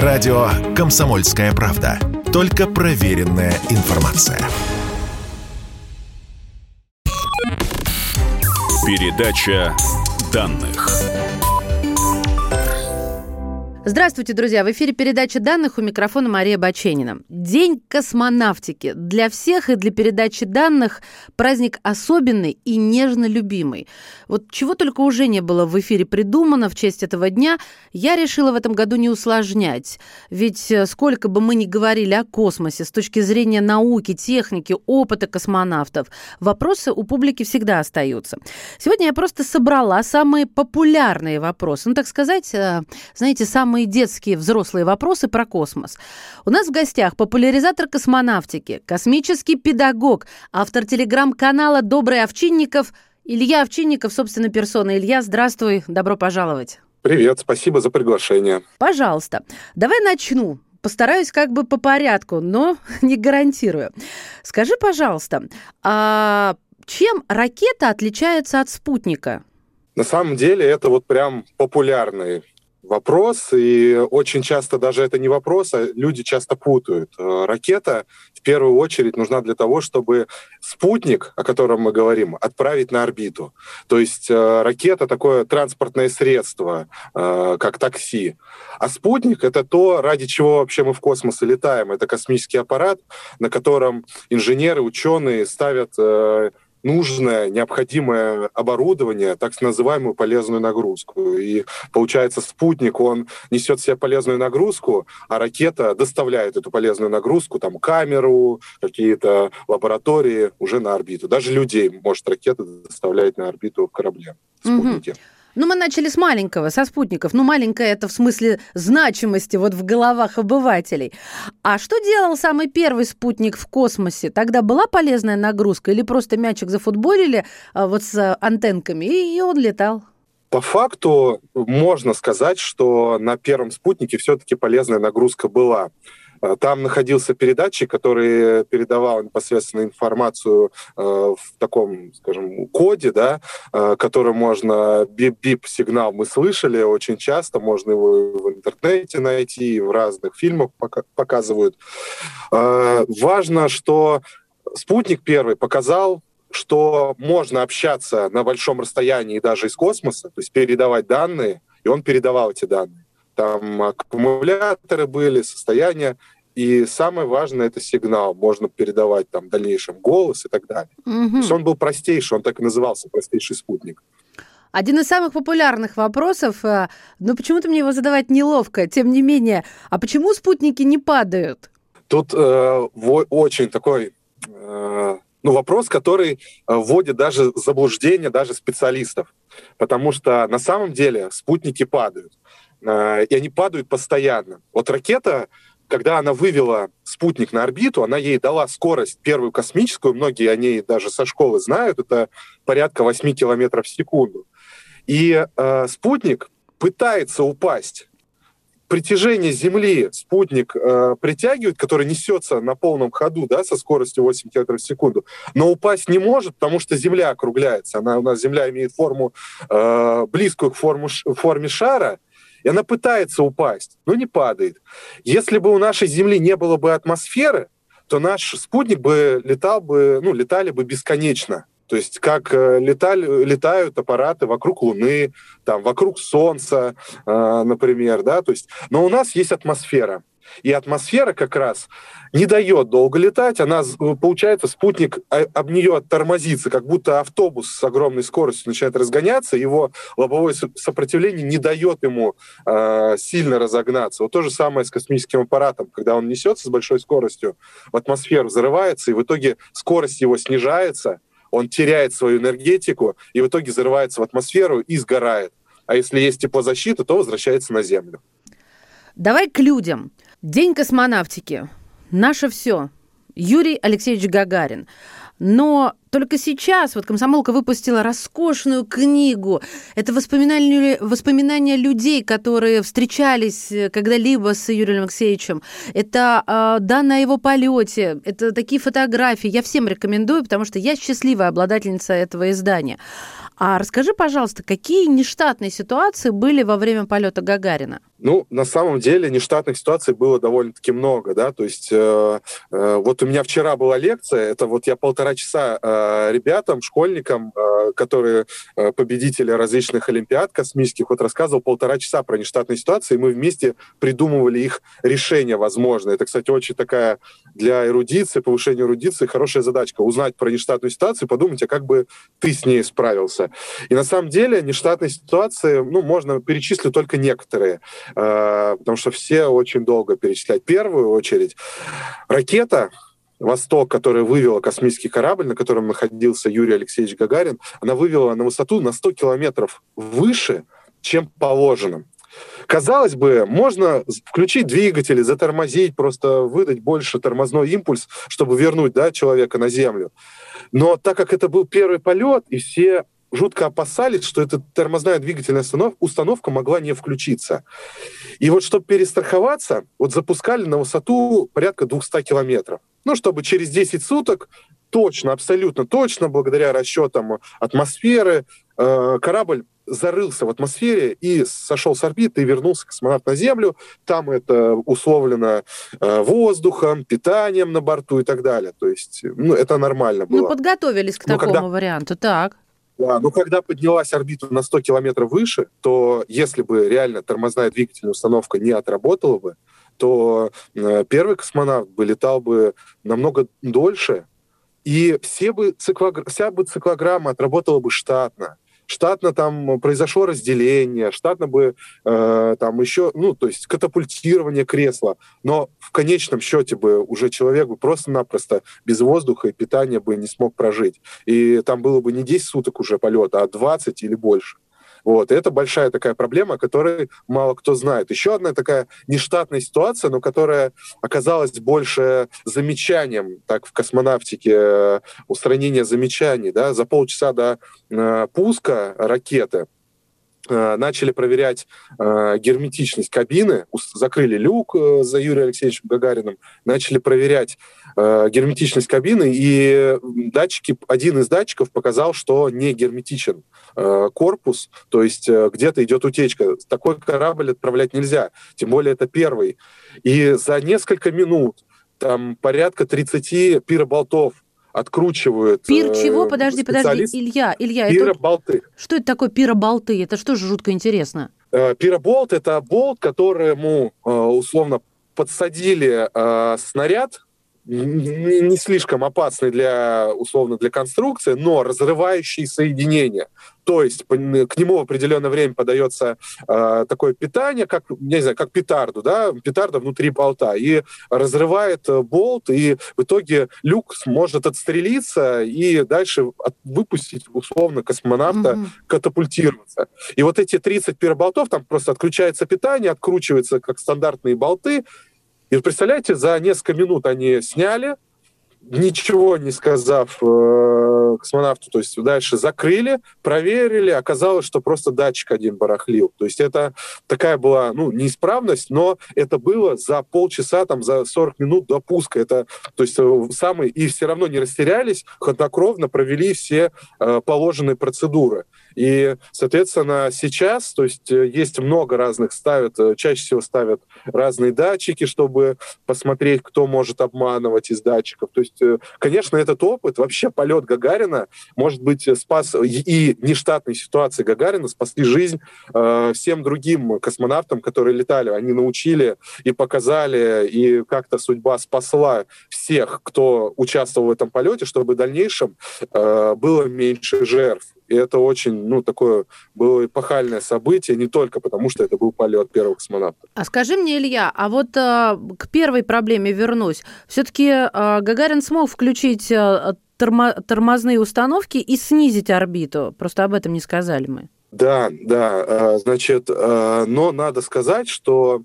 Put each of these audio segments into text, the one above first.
Радио «Комсомольская правда». Только проверенная информация. Передача данных. Здравствуйте, друзья! В эфире передача данных у микрофона Мария Баченина. День космонавтики. Для всех и для передачи данных праздник особенный и нежно любимый. Вот чего только уже не было в эфире придумано в честь этого дня, я решила в этом году не усложнять. Ведь э, сколько бы мы ни говорили о космосе с точки зрения науки, техники, опыта космонавтов, вопросы у публики всегда остаются. Сегодня я просто собрала самые популярные вопросы. Ну, так сказать, э, знаете, самые самые детские взрослые вопросы про космос. У нас в гостях популяризатор космонавтики, космический педагог, автор телеграм-канала «Добрый Овчинников» Илья Овчинников, собственно, персона. Илья, здравствуй, добро пожаловать. Привет, спасибо за приглашение. Пожалуйста. Давай начну. Постараюсь как бы по порядку, но не гарантирую. Скажи, пожалуйста, а чем ракета отличается от спутника? На самом деле это вот прям популярный вопрос, и очень часто даже это не вопрос, а люди часто путают. Э, ракета в первую очередь нужна для того, чтобы спутник, о котором мы говорим, отправить на орбиту. То есть э, ракета такое транспортное средство, э, как такси. А спутник — это то, ради чего вообще мы в космос летаем. Это космический аппарат, на котором инженеры, ученые ставят нужное, необходимое оборудование, так называемую полезную нагрузку. И получается, спутник, он несет в себе полезную нагрузку, а ракета доставляет эту полезную нагрузку, там, камеру, какие-то лаборатории уже на орбиту. Даже людей может ракета доставлять на орбиту в корабле, спутники. Угу. Ну, мы начали с маленького, со спутников. Ну, маленькое это в смысле значимости вот в головах обывателей. А что делал самый первый спутник в космосе? Тогда была полезная нагрузка или просто мячик зафутболили а, вот с антенками, и он летал? По факту можно сказать, что на первом спутнике все-таки полезная нагрузка была. А, там находился передатчик, который передавал непосредственно информацию э, в таком, скажем, коде, да, э, который можно бип-бип сигнал мы слышали очень часто, можно его в интернете найти, в разных фильмах показывают. Э, важно, что спутник первый показал что можно общаться на большом расстоянии даже из космоса, то есть передавать данные, и он передавал эти данные. Там аккумуляторы были, состояние. И самое важное это сигнал. Можно передавать там в дальнейшем голос и так далее. Угу. То есть он был простейший, он так и назывался, простейший спутник. Один из самых популярных вопросов, э, но почему-то мне его задавать неловко, тем не менее, а почему спутники не падают? Тут э, очень такой э, ну, вопрос, который э, вводит даже заблуждение даже специалистов. Потому что на самом деле спутники падают. Э, и они падают постоянно. Вот ракета, когда она вывела спутник на орбиту, она ей дала скорость первую космическую, многие о ней даже со школы знают, это порядка 8 километров в секунду. И э, спутник пытается упасть. Притяжение Земли спутник э, притягивает, который несется на полном ходу, да, со скоростью 8 км в секунду, но упасть не может, потому что Земля округляется. Она, у нас Земля имеет форму э, близкую к форму, форме шара, и она пытается упасть, но не падает. Если бы у нашей Земли не было бы атмосферы, то наш спутник бы летал бы, ну, летали бы бесконечно. То есть как э, летали, летают аппараты вокруг Луны, там, вокруг Солнца, э, например, да, то есть, но у нас есть атмосфера. И атмосфера как раз не дает долго летать, она, получается, спутник а, об нее тормозится, как будто автобус с огромной скоростью начинает разгоняться, его лобовое сопротивление не дает ему э, сильно разогнаться. Вот то же самое с космическим аппаратом, когда он несется с большой скоростью в атмосферу, взрывается, и в итоге скорость его снижается, он теряет свою энергетику, и в итоге взрывается в атмосферу и сгорает. А если есть теплозащита, то возвращается на Землю. Давай к людям. День космонавтики. Наше все. Юрий Алексеевич Гагарин. Но только сейчас вот комсомолка выпустила роскошную книгу. Это воспоминания, воспоминания людей, которые встречались э, когда-либо с Юрием Алексеевичем. Это э, данные о его полете. Это такие фотографии. Я всем рекомендую, потому что я счастливая обладательница этого издания. А расскажи, пожалуйста, какие нештатные ситуации были во время полета Гагарина? Ну, на самом деле нештатных ситуаций было довольно-таки много, да, то есть э, э, вот у меня вчера была лекция, это вот я полтора часа э, ребятам, школьникам, э, которые э, победители различных олимпиад космических, вот рассказывал полтора часа про нештатные ситуации, и мы вместе придумывали их решения возможные. Это, кстати, очень такая для эрудиции, повышения эрудиции хорошая задачка, узнать про нештатную ситуацию, подумать, а как бы ты с ней справился. И на самом деле нештатные ситуации, ну, можно перечислить только некоторые. Э, потому что все очень долго перечислять. В первую очередь, ракета «Восток», которая вывела космический корабль, на котором находился Юрий Алексеевич Гагарин, она вывела на высоту на 100 километров выше, чем положено. Казалось бы, можно включить двигатели, затормозить, просто выдать больше тормозной импульс, чтобы вернуть да, человека на Землю. Но так как это был первый полет, и все жутко опасались, что эта тормозная двигательная установка могла не включиться. И вот чтобы перестраховаться, вот запускали на высоту порядка 200 километров. Ну, чтобы через 10 суток точно, абсолютно точно, благодаря расчетам атмосферы, э, корабль зарылся в атмосфере и сошел с орбиты и вернулся космонавт на Землю. Там это условлено э, воздухом, питанием на борту и так далее. То есть, ну, это нормально ну, было. Ну, подготовились к такому когда... варианту, так. Да, ну когда поднялась орбита на 100 километров выше, то если бы реально тормозная двигательная установка не отработала бы, то э, первый космонавт бы летал бы намного дольше, и все бы циклогр... вся бы циклограмма отработала бы штатно штатно там произошло разделение, штатно бы э, там еще, ну, то есть катапультирование кресла, но в конечном счете бы уже человек бы просто-напросто без воздуха и питания бы не смог прожить. И там было бы не 10 суток уже полета, а 20 или больше. Вот. И это большая такая проблема, о которой мало кто знает. Еще одна такая нештатная ситуация, но которая оказалась больше замечанием так, в космонавтике, э, устранение замечаний. Да? За полчаса до э, пуска ракеты начали проверять э, герметичность кабины, закрыли люк э, за Юрием Алексеевичем Гагариным, начали проверять э, герметичность кабины, и датчики, один из датчиков показал, что не герметичен э, корпус, то есть э, где-то идет утечка. Такой корабль отправлять нельзя, тем более это первый. И за несколько минут там порядка 30 пироболтов откручивают. Пир э, чего? Подожди, подожди, Илья, Илья. Пироболты. Это... Что это такое пироболты? Это что же жутко интересно? Э, пироболт – это болт, которому э, условно подсадили снаряд, не слишком опасный для, условно, для конструкции, но разрывающий соединение. То есть к нему в определенное время подается э, такое питание, как, не знаю, как петарду, да, петарда внутри болта, и разрывает э, болт, и в итоге люк сможет отстрелиться и дальше от, выпустить, условно, космонавта, mm-hmm. катапультироваться. И вот эти 30 пироболтов, там просто отключается питание, откручивается как стандартные болты, и представляете, за несколько минут они сняли, ничего не сказав э, космонавту, то есть дальше закрыли, проверили, оказалось, что просто датчик один барахлил. То есть это такая была, ну, неисправность, но это было за полчаса, там, за 40 минут до пуска. Это, то есть э, самые, и все равно не растерялись, хладнокровно провели все э, положенные процедуры. И, соответственно, сейчас, то есть э, есть много разных, ставят, э, чаще всего ставят разные датчики, чтобы посмотреть, кто может обманывать из датчиков. То есть, э, конечно, этот опыт, вообще полет Гагарина, может быть, спас и нештатные ситуации Гагарина спасли жизнь всем другим космонавтам, которые летали. Они научили и показали, и как-то судьба спасла всех, кто участвовал в этом полете, чтобы в дальнейшем было меньше жертв. И это очень, ну, такое было эпохальное событие, не только потому, что это был полет первого космонавта. А скажи мне, Илья, а вот а, к первой проблеме вернусь. Все-таки а, Гагарин смог включить а, тормо- тормозные установки и снизить орбиту. Просто об этом не сказали мы. Да, да, э, значит, э, но надо сказать, что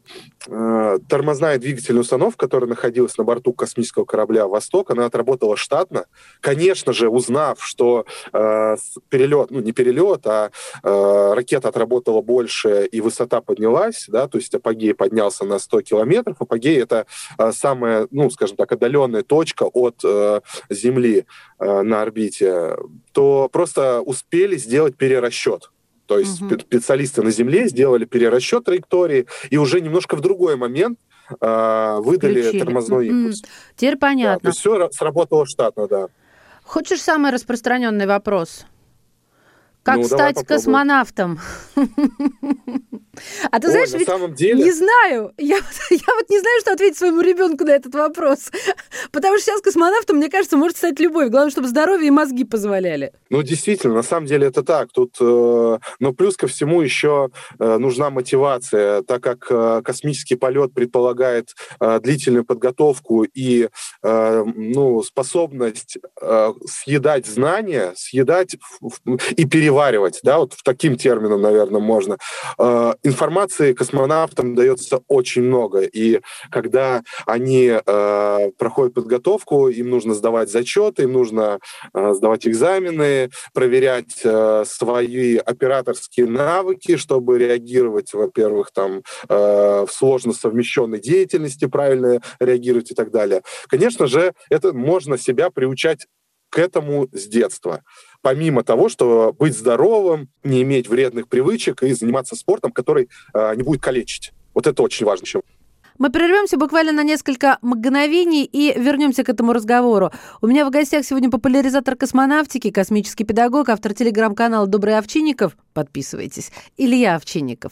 э, тормозная двигательная установка, которая находилась на борту космического корабля «Восток», она отработала штатно. Конечно же, узнав, что перелет, ну не перелет, а ракета отработала больше и высота поднялась, да, то есть апогей поднялся на 100 километров. Апогей — это самая, ну, скажем так, отдаленная точка от Земли на орбите, то просто успели сделать перерасчет То есть угу. специалисты на Земле сделали перерасчет траектории и уже немножко в другой момент э, выдали Включили. тормозной импульс. Теперь понятно. Да, то есть все сработало штатно, да. Хочешь самый распространенный вопрос? Как ну, стать космонавтом? А ты Ой, знаешь, на ведь деле... не знаю. Я, я вот не знаю, что ответить своему ребенку на этот вопрос. Потому что сейчас космонавтом, мне кажется, может стать любой. Главное, чтобы здоровье и мозги позволяли. Ну, действительно, на самом деле это так. Тут, э, но плюс ко всему еще э, нужна мотивация, так как э, космический полет предполагает э, длительную подготовку и э, ну, способность э, съедать знания, съедать и переваривать, да, вот в таким термином, наверное, можно. Э, информации космонавтам дается очень много, и когда они э, проходят подготовку, им нужно сдавать зачеты, им нужно э, сдавать экзамены, проверять э, свои операторские навыки, чтобы реагировать, во-первых, там э, в сложно совмещенной деятельности, правильно реагировать и так далее. Конечно же, это можно себя приучать к этому с детства помимо того, что быть здоровым, не иметь вредных привычек и заниматься спортом, который э, не будет калечить. Вот это очень важно. Мы прервемся буквально на несколько мгновений и вернемся к этому разговору. У меня в гостях сегодня популяризатор космонавтики, космический педагог, автор телеграм-канала «Добрый Овчинников». Подписывайтесь. Илья Овчинников.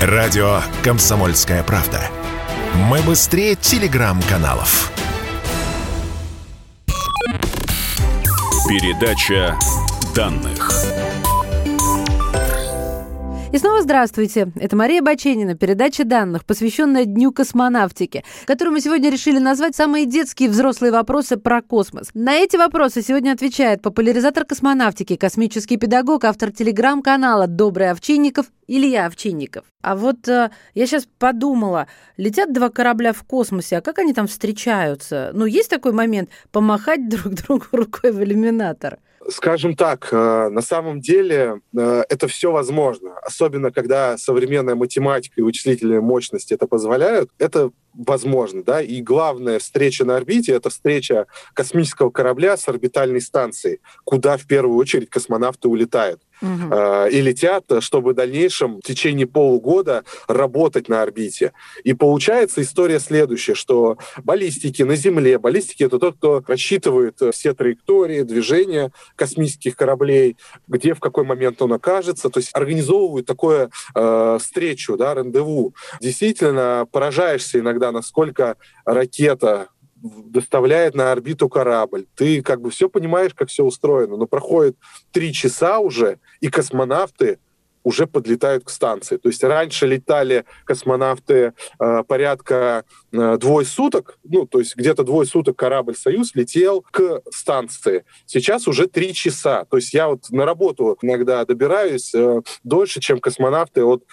Радио «Комсомольская правда». Мы быстрее телеграм-каналов. Передача данных. И снова здравствуйте. Это Мария Баченина, передача данных, посвященная Дню космонавтики, которую мы сегодня решили назвать «Самые детские и взрослые вопросы про космос». На эти вопросы сегодня отвечает популяризатор космонавтики, космический педагог, автор телеграм-канала «Добрый Овчинников» Илья Овчинников. А вот э, я сейчас подумала, летят два корабля в космосе, а как они там встречаются? Ну, есть такой момент помахать друг другу рукой в иллюминатор? Скажем так, э, на самом деле э, это все возможно, особенно когда современная математика и вычислительные мощности это позволяют. Это возможно, да, и главная встреча на орбите — это встреча космического корабля с орбитальной станцией, куда в первую очередь космонавты улетают угу. э, и летят, чтобы в дальнейшем в течение полугода работать на орбите. И получается история следующая, что баллистики на Земле, баллистики — это тот, кто рассчитывает все траектории движения космических кораблей, где в какой момент он окажется, то есть организовывают такое э, встречу, да, рандеву. Действительно, поражаешься иногда, насколько ракета доставляет на орбиту корабль. Ты как бы все понимаешь, как все устроено, но проходит три часа уже, и космонавты уже подлетают к станции. То есть раньше летали космонавты э, порядка э, двое суток, ну, то есть где-то двое суток корабль «Союз» летел к станции. Сейчас уже три часа. То есть я вот на работу иногда добираюсь э, дольше, чем космонавты от,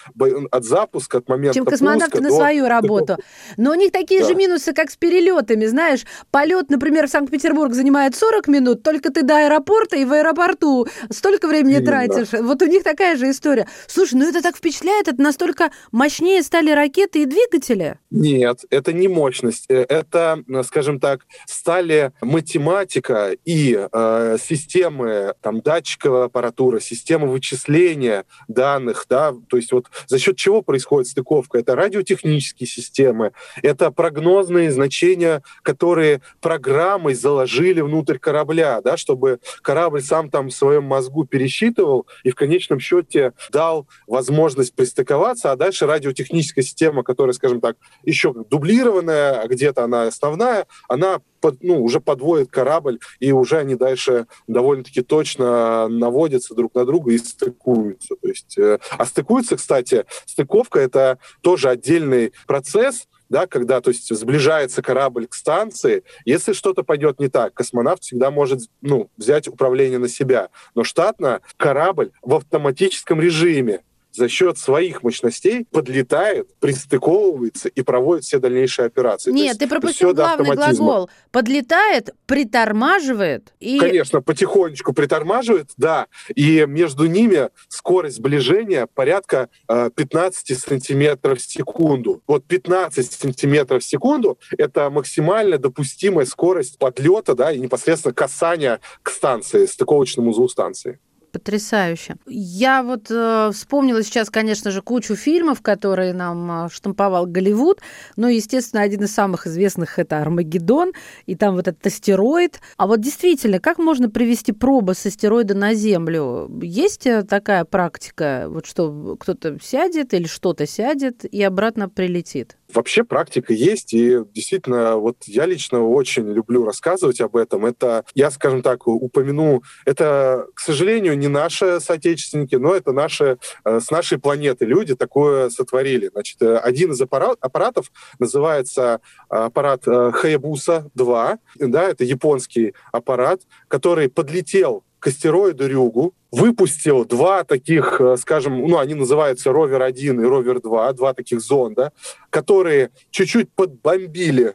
от запуска, от момента Чем космонавты на до... свою работу. Но у них такие да. же минусы, как с перелетами. Знаешь, полет, например, в Санкт-Петербург занимает 40 минут, только ты до аэропорта и в аэропорту столько времени Именно. тратишь. Вот у них такая же история история. Слушай, ну это так впечатляет, это настолько мощнее стали ракеты и двигатели? Нет, это не мощность. Э, это, скажем так, стали математика и э, системы там, датчиковой аппаратуры, системы вычисления данных, да, то есть вот за счет чего происходит стыковка? Это радиотехнические системы, это прогнозные значения, которые программой заложили внутрь корабля, да, чтобы корабль сам там в своем мозгу пересчитывал и в конечном счете дал возможность пристыковаться, а дальше радиотехническая система, которая, скажем так, еще дублированная, где-то она основная, она под, ну, уже подводит корабль, и уже они дальше довольно-таки точно наводятся друг на друга и стыкуются. То есть, э, а стыкуются, кстати, стыковка — это тоже отдельный процесс, да, когда то есть, сближается корабль к станции, если что-то пойдет не так, космонавт всегда может ну, взять управление на себя. Но штатно корабль в автоматическом режиме за счет своих мощностей подлетает, пристыковывается и проводит все дальнейшие операции. Нет, есть, ты пропустил главный глагол. Подлетает, притормаживает и... Конечно, потихонечку притормаживает, да. И между ними скорость сближения порядка э, 15 сантиметров в секунду. Вот 15 сантиметров в секунду — это максимально допустимая скорость подлета, да, и непосредственно касания к станции, стыковочному узлу станции. Потрясающе. Я вот э, вспомнила сейчас, конечно же, кучу фильмов, которые нам э, штамповал Голливуд. Но, естественно, один из самых известных это Армагеддон, и там вот этот астероид. А вот действительно, как можно привести пробы с астероида на Землю? Есть э, такая практика, вот что кто-то сядет или что-то сядет и обратно прилетит? Вообще практика есть, и действительно, вот я лично очень люблю рассказывать об этом. Это, я, скажем так, упомяну, это, к сожалению, не наши соотечественники, но это наши, э, с нашей планеты люди такое сотворили. Значит, э, один из аппарат, аппаратов называется э, аппарат Хаябуса-2, да, это японский аппарат, который подлетел астероиду Рюгу, выпустил два таких, э, скажем, ну, они называются Ровер-1 и Ровер-2, два таких зонда, которые чуть-чуть подбомбили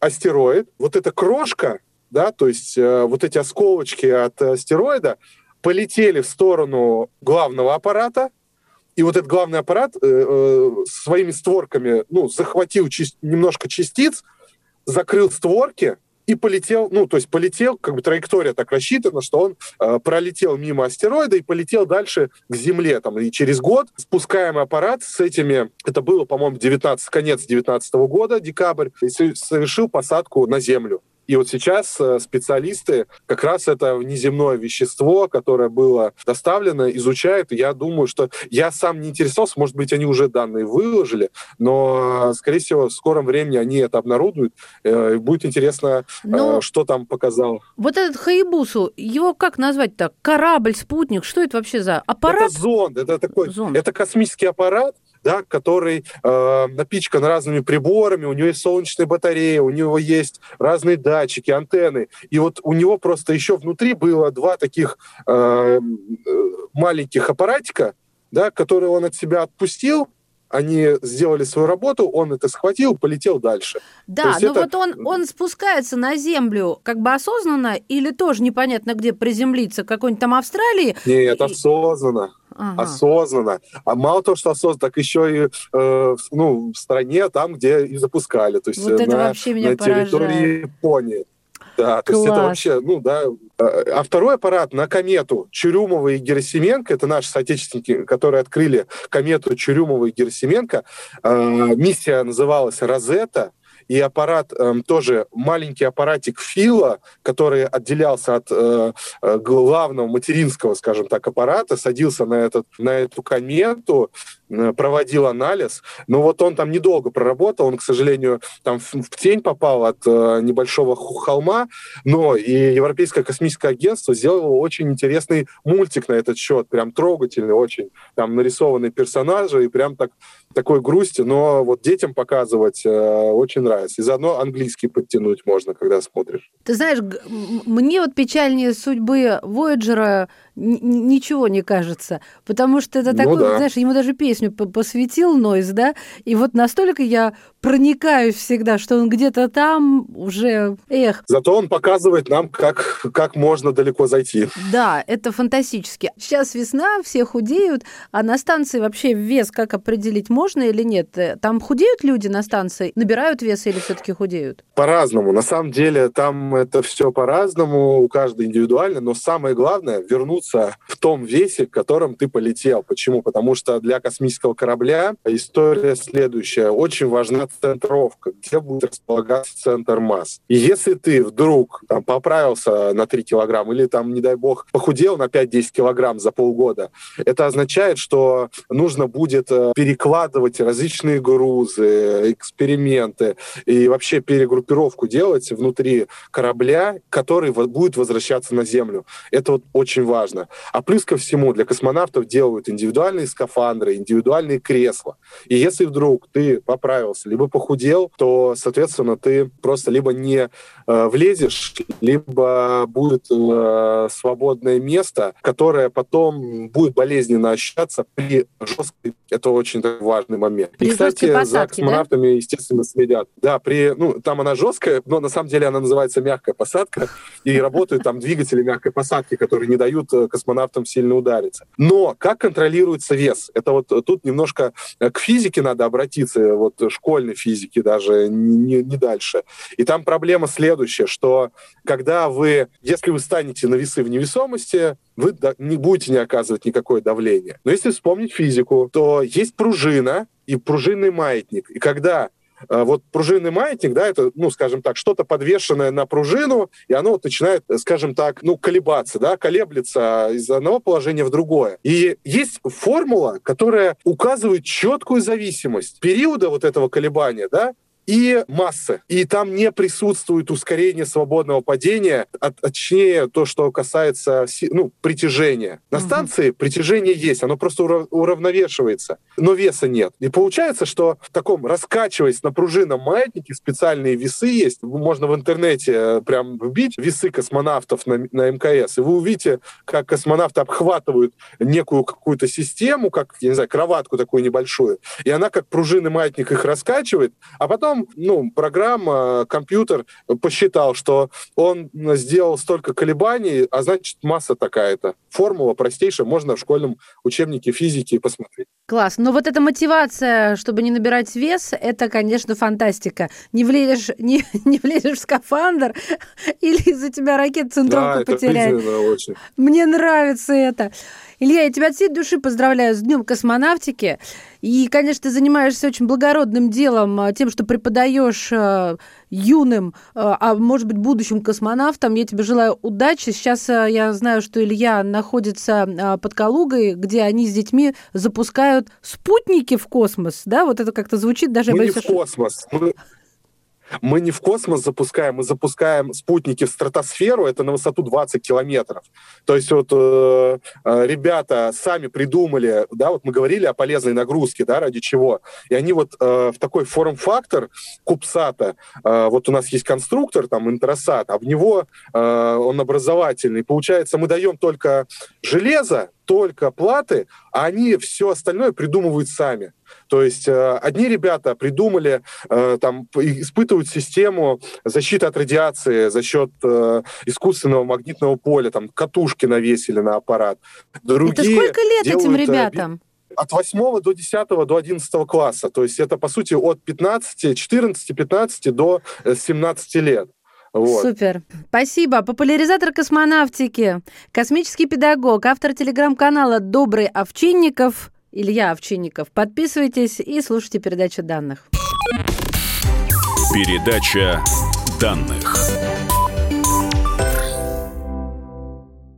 астероид. Вот эта крошка, да, то есть э, вот эти осколочки от астероида полетели в сторону главного аппарата, и вот этот главный аппарат э, э, своими створками, ну, захватил чис- немножко частиц, закрыл створки, и полетел, ну, то есть полетел, как бы траектория так рассчитана, что он э, пролетел мимо астероида и полетел дальше к Земле. Там, и через год спускаемый аппарат с этими, это было, по-моему, 19, конец 19 года, декабрь, совершил посадку на Землю. И вот сейчас э, специалисты как раз это внеземное вещество, которое было доставлено, изучают. Я думаю, что я сам не интересовался, может быть, они уже данные выложили, но, скорее всего, в скором времени они это обнародуют. Э, будет интересно, но ну, что там показал. Вот этот Хаябусу, его как назвать-то? Корабль, спутник, что это вообще за аппарат? Это зонд, это такой, зонд. это космический аппарат, да, который э, напичкан разными приборами, у него есть солнечная батарея, у него есть разные датчики, антенны. И вот у него просто еще внутри было два таких э, маленьких аппаратика, да, которые он от себя отпустил, они сделали свою работу, он это схватил, полетел дальше. Да, но это... вот он, он спускается на землю как бы осознанно или тоже непонятно где приземлиться, какой-нибудь там Австралии? Нет, осознанно. Ага. Осознанно. А мало того, что осознанно, так еще и э, ну, в стране, там, где и запускали. То есть вот это на, на территории Японии. Да, то есть это вообще, ну да. А второй аппарат на комету Чурюмова и Герасименко, это наши соотечественники, которые открыли комету Чурюмова и Герасименко. Э, миссия называлась «Розетта», и аппарат э, тоже маленький аппаратик Фила, который отделялся от э, э, главного материнского, скажем так, аппарата, садился на, этот, на эту комету, проводил анализ. Но вот он там недолго проработал, он, к сожалению, там в, в тень попал от э, небольшого холма, но и Европейское космическое агентство сделало очень интересный мультик на этот счет, прям трогательный очень. Там нарисованы персонажи и прям так такой грусти, но вот детям показывать э, очень нравится. И заодно английский подтянуть можно, когда смотришь. Ты знаешь, мне вот печальнее судьбы Вояджера ничего не кажется, потому что это ну, такой, да. знаешь, ему даже песню посвятил Нойз, да, и вот настолько я проникаюсь всегда, что он где-то там уже, эх. Зато он показывает нам, как, как можно далеко зайти. Да, это фантастически. Сейчас весна, все худеют, а на станции вообще вес как определить можно или нет? Там худеют люди на станции, набирают вес или все-таки худеют? По-разному. На самом деле там это все по-разному, у каждого индивидуально, но самое главное вернуться находиться в том весе, в котором ты полетел. Почему? Потому что для космического корабля история следующая. Очень важна центровка, где будет располагаться центр масс. И если ты вдруг там, поправился на 3 килограмма или там, не дай бог, похудел на 5-10 килограмм за полгода, это означает, что нужно будет э, перекладывать различные грузы, эксперименты и вообще перегруппировку делать внутри корабля, который будет возвращаться на Землю. Это вот очень важно важно. А плюс ко всему для космонавтов делают индивидуальные скафандры, индивидуальные кресла. И если вдруг ты поправился, либо похудел, то, соответственно, ты просто либо не э, влезешь, либо будет э, свободное место, которое потом будет болезненно ощущаться при жесткой... Это очень важный момент. При и, кстати, посадке, за космонавтами, да? естественно, следят. Да, при, ну, там она жесткая, но на самом деле она называется мягкая посадка, и работают там двигатели мягкой посадки, которые не дают космонавтам сильно удариться. Но как контролируется вес? Это вот тут немножко к физике надо обратиться, вот школьной физике даже, не, не дальше. И там проблема следующая, что когда вы, если вы станете на весы в невесомости, вы не будете не оказывать никакое давление. Но если вспомнить физику, то есть пружина и пружинный маятник. И когда вот пружинный маятник, да, это, ну, скажем так, что-то подвешенное на пружину, и оно вот начинает, скажем так, ну, колебаться, да, колеблется из одного положения в другое. И есть формула, которая указывает четкую зависимость периода вот этого колебания, да, и массы. И там не присутствует ускорение свободного падения, а, точнее то, что касается ну, притяжения. На станции притяжение есть, оно просто уравновешивается, но веса нет. И получается, что в таком раскачиваясь на пружинном маятнике специальные весы есть. Можно в интернете э, прям вбить весы космонавтов на, на МКС, и вы увидите, как космонавты обхватывают некую какую-то систему, как, я не знаю, кроватку такую небольшую, и она как пружинный маятник их раскачивает, а потом потом, ну, программа, компьютер посчитал, что он сделал столько колебаний, а значит, масса такая-то. Формула простейшая, можно в школьном учебнике физики посмотреть. Класс. Но вот эта мотивация, чтобы не набирать вес, это, конечно, фантастика. Не влезешь, не, не влезешь в скафандр или из-за тебя ракет центровку да, потеряет. Мне нравится это. Илья, я тебя от всей души поздравляю с Днем космонавтики. И, конечно, ты занимаешься очень благородным делом, а, тем, что преподаешь а, юным, а, а может быть, будущим космонавтам. Я тебе желаю удачи. Сейчас я знаю, что Илья находится под Калугой, где они с детьми запускают спутники в космос. Да, вот это как-то звучит даже... Мы не в космос. Мы, мы не в космос запускаем, мы запускаем спутники в стратосферу, это на высоту 20 километров. То есть вот э, э, ребята сами придумали, да, вот мы говорили о полезной нагрузке, да, ради чего. И они вот э, в такой форм-фактор Кубсата, э, вот у нас есть конструктор, там, Интеросат, а в него э, он образовательный. Получается, мы даем только железо, только платы, а они все остальное придумывают сами. То есть э, одни ребята придумали, э, там, испытывают систему защиты от радиации за счет э, искусственного магнитного поля, там, катушки навесили на аппарат. Другие Это сколько лет делают, этим ребятам? от 8 до 10 до 11 класса. То есть это, по сути, от 15, 14, 15 до 17 лет. Вот. Супер. Спасибо. Популяризатор космонавтики, космический педагог, автор телеграм-канала «Добрый Овчинников» Илья Овчинников. Подписывайтесь и слушайте передачу данных. Передача данных.